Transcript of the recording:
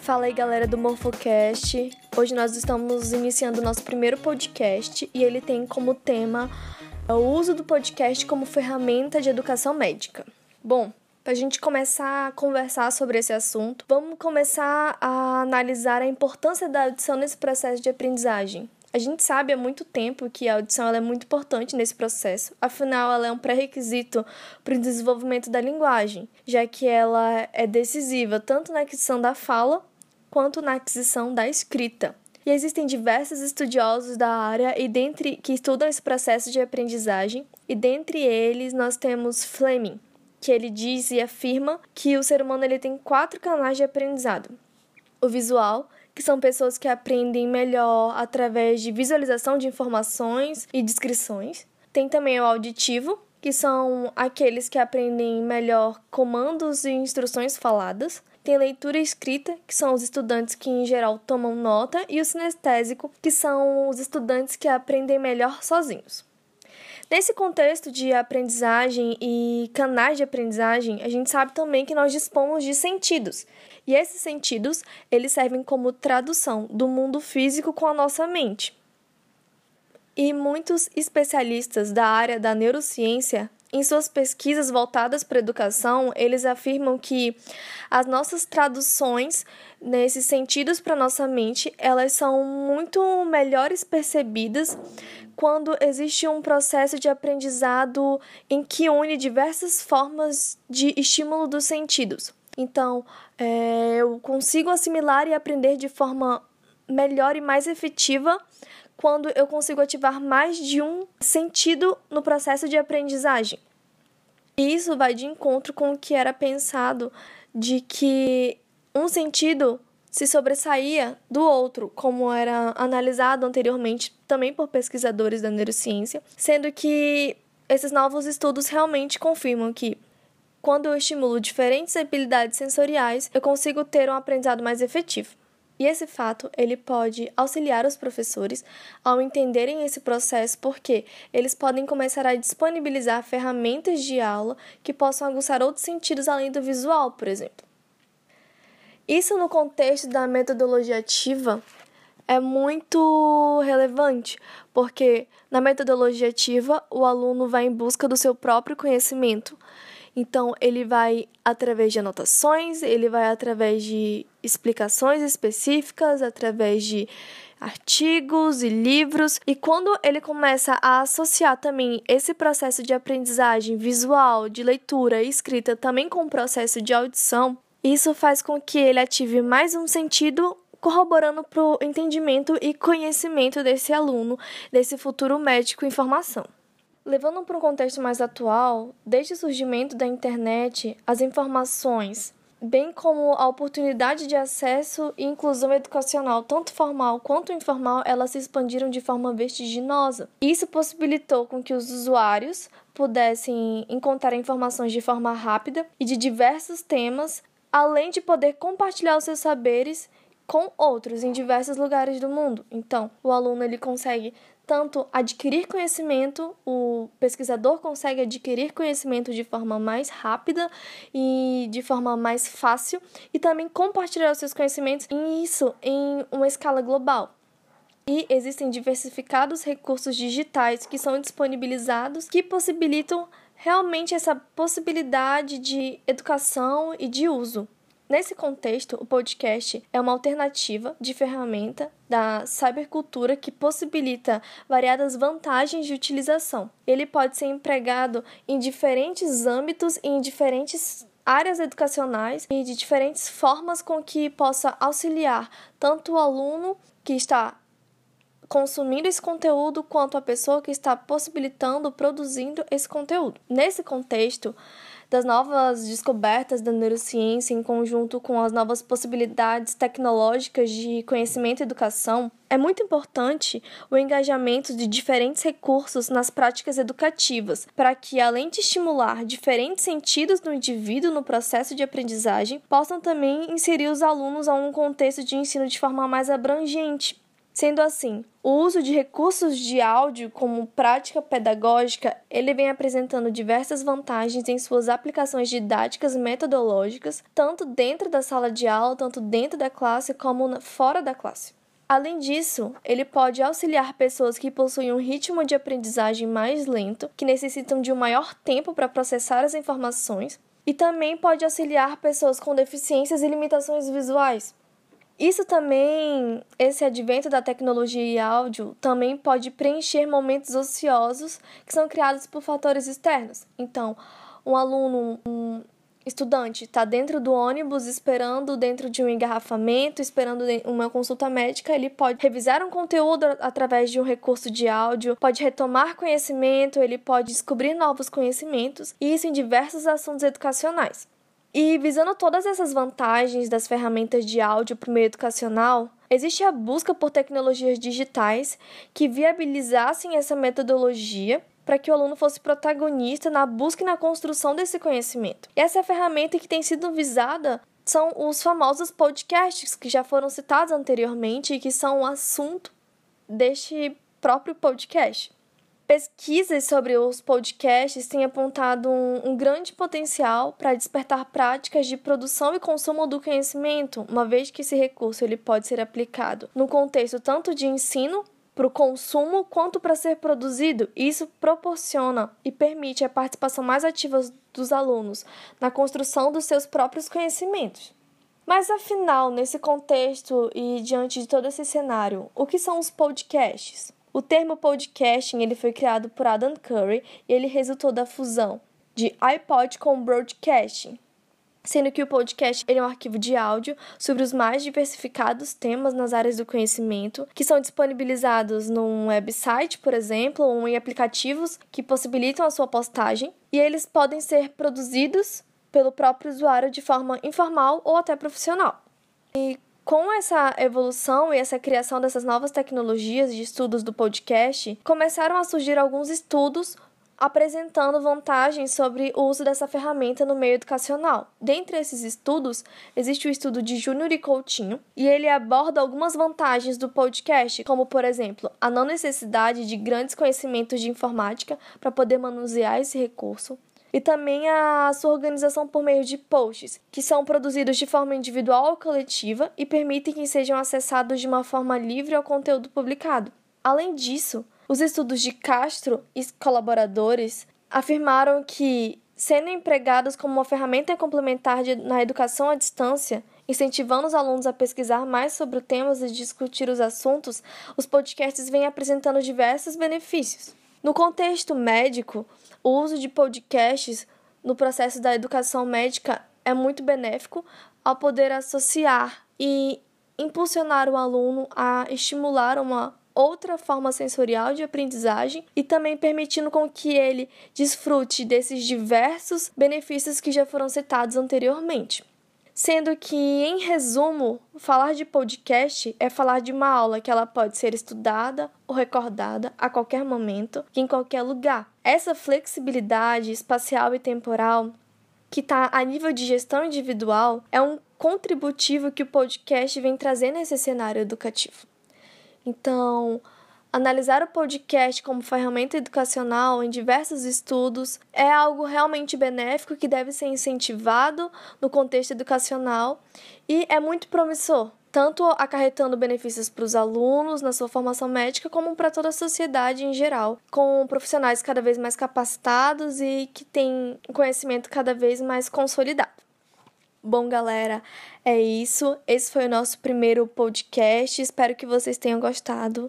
Fala aí galera do Morfocast. Hoje nós estamos iniciando o nosso primeiro podcast e ele tem como tema o uso do podcast como ferramenta de educação médica. Bom, para a gente começar a conversar sobre esse assunto, vamos começar a analisar a importância da audição nesse processo de aprendizagem. A gente sabe há muito tempo que a audição é muito importante nesse processo, afinal, ela é um pré-requisito para o desenvolvimento da linguagem, já que ela é decisiva tanto na aquisição da fala quanto na aquisição da escrita. E existem diversos estudiosos da área e dentre que estudam esse processo de aprendizagem, e dentre eles nós temos Fleming, que ele diz e afirma que o ser humano ele tem quatro canais de aprendizado: o visual, que são pessoas que aprendem melhor através de visualização de informações e descrições. Tem também o auditivo, que são aqueles que aprendem melhor comandos e instruções faladas. Tem leitura escrita, que são os estudantes que em geral tomam nota, e o sinestésico, que são os estudantes que aprendem melhor sozinhos. Nesse contexto de aprendizagem e canais de aprendizagem, a gente sabe também que nós dispomos de sentidos. E esses sentidos, eles servem como tradução do mundo físico com a nossa mente. E muitos especialistas da área da neurociência, em suas pesquisas voltadas para a educação, eles afirmam que as nossas traduções nesses sentidos para nossa mente, elas são muito melhores percebidas quando existe um processo de aprendizado em que une diversas formas de estímulo dos sentidos. Então, é, eu consigo assimilar e aprender de forma melhor e mais efetiva quando eu consigo ativar mais de um sentido no processo de aprendizagem. E isso vai de encontro com o que era pensado de que um sentido se sobressaía do outro, como era analisado anteriormente também por pesquisadores da neurociência, sendo que esses novos estudos realmente confirmam que quando eu estimulo diferentes habilidades sensoriais, eu consigo ter um aprendizado mais efetivo. E esse fato, ele pode auxiliar os professores ao entenderem esse processo, porque eles podem começar a disponibilizar ferramentas de aula que possam aguçar outros sentidos além do visual, por exemplo. Isso no contexto da metodologia ativa é muito relevante, porque na metodologia ativa o aluno vai em busca do seu próprio conhecimento. Então, ele vai através de anotações, ele vai através de explicações específicas, através de artigos e livros. E quando ele começa a associar também esse processo de aprendizagem visual, de leitura e escrita também com o processo de audição, isso faz com que ele ative mais um sentido corroborando para o entendimento e conhecimento desse aluno, desse futuro médico em formação. Levando para um contexto mais atual, desde o surgimento da internet, as informações, bem como a oportunidade de acesso e inclusão educacional, tanto formal quanto informal, elas se expandiram de forma vertiginosa. Isso possibilitou com que os usuários pudessem encontrar informações de forma rápida e de diversos temas além de poder compartilhar os seus saberes com outros em diversos lugares do mundo. Então, o aluno ele consegue tanto adquirir conhecimento, o pesquisador consegue adquirir conhecimento de forma mais rápida e de forma mais fácil e também compartilhar os seus conhecimentos e isso em uma escala global. E existem diversificados recursos digitais que são disponibilizados que possibilitam realmente essa possibilidade de educação e de uso. Nesse contexto, o podcast é uma alternativa de ferramenta da cybercultura que possibilita variadas vantagens de utilização. Ele pode ser empregado em diferentes âmbitos e em diferentes áreas educacionais e de diferentes formas com que possa auxiliar tanto o aluno que está consumindo esse conteúdo quanto a pessoa que está possibilitando, produzindo esse conteúdo. Nesse contexto, das novas descobertas da neurociência em conjunto com as novas possibilidades tecnológicas de conhecimento e educação, é muito importante o engajamento de diferentes recursos nas práticas educativas, para que, além de estimular diferentes sentidos no indivíduo no processo de aprendizagem, possam também inserir os alunos a um contexto de ensino de forma mais abrangente Sendo assim, o uso de recursos de áudio como prática pedagógica, ele vem apresentando diversas vantagens em suas aplicações didáticas e metodológicas, tanto dentro da sala de aula, tanto dentro da classe como fora da classe. Além disso, ele pode auxiliar pessoas que possuem um ritmo de aprendizagem mais lento, que necessitam de um maior tempo para processar as informações, e também pode auxiliar pessoas com deficiências e limitações visuais, isso também, esse advento da tecnologia e áudio, também pode preencher momentos ociosos que são criados por fatores externos. Então, um aluno, um estudante, está dentro do ônibus esperando dentro de um engarrafamento, esperando uma consulta médica, ele pode revisar um conteúdo através de um recurso de áudio, pode retomar conhecimento, ele pode descobrir novos conhecimentos, e isso em diversos assuntos educacionais. E visando todas essas vantagens das ferramentas de áudio para o meio educacional, existe a busca por tecnologias digitais que viabilizassem essa metodologia para que o aluno fosse protagonista na busca e na construção desse conhecimento. E essa ferramenta que tem sido visada são os famosos podcasts que já foram citados anteriormente e que são o assunto deste próprio podcast. Pesquisas sobre os podcasts têm apontado um, um grande potencial para despertar práticas de produção e consumo do conhecimento, uma vez que esse recurso ele pode ser aplicado no contexto tanto de ensino para o consumo quanto para ser produzido. Isso proporciona e permite a participação mais ativa dos alunos na construção dos seus próprios conhecimentos. Mas afinal, nesse contexto e diante de todo esse cenário, o que são os podcasts? O termo podcasting ele foi criado por Adam Curry e ele resultou da fusão de iPod com broadcasting, sendo que o podcast é um arquivo de áudio sobre os mais diversificados temas nas áreas do conhecimento, que são disponibilizados num website, por exemplo, ou em aplicativos que possibilitam a sua postagem, e eles podem ser produzidos pelo próprio usuário de forma informal ou até profissional. E com essa evolução e essa criação dessas novas tecnologias de estudos do podcast, começaram a surgir alguns estudos apresentando vantagens sobre o uso dessa ferramenta no meio educacional. Dentre esses estudos, existe o estudo de Júnior e Coutinho, e ele aborda algumas vantagens do podcast, como, por exemplo, a não necessidade de grandes conhecimentos de informática para poder manusear esse recurso, e também a sua organização por meio de posts, que são produzidos de forma individual ou coletiva e permitem que sejam acessados de uma forma livre ao conteúdo publicado. Além disso, os estudos de Castro e colaboradores afirmaram que, sendo empregados como uma ferramenta complementar de, na educação à distância, incentivando os alunos a pesquisar mais sobre temas e discutir os assuntos, os podcasts vêm apresentando diversos benefícios. No contexto médico, o uso de podcasts no processo da educação médica é muito benéfico ao poder associar e impulsionar o aluno a estimular uma outra forma sensorial de aprendizagem e também permitindo com que ele desfrute desses diversos benefícios que já foram citados anteriormente. Sendo que, em resumo, falar de podcast é falar de uma aula que ela pode ser estudada ou recordada a qualquer momento, em qualquer lugar. Essa flexibilidade espacial e temporal que está a nível de gestão individual é um contributivo que o podcast vem trazer nesse cenário educativo. Então, Analisar o podcast como ferramenta educacional em diversos estudos é algo realmente benéfico que deve ser incentivado no contexto educacional e é muito promissor, tanto acarretando benefícios para os alunos na sua formação médica, como para toda a sociedade em geral, com profissionais cada vez mais capacitados e que têm conhecimento cada vez mais consolidado. Bom, galera, é isso. Esse foi o nosso primeiro podcast. Espero que vocês tenham gostado.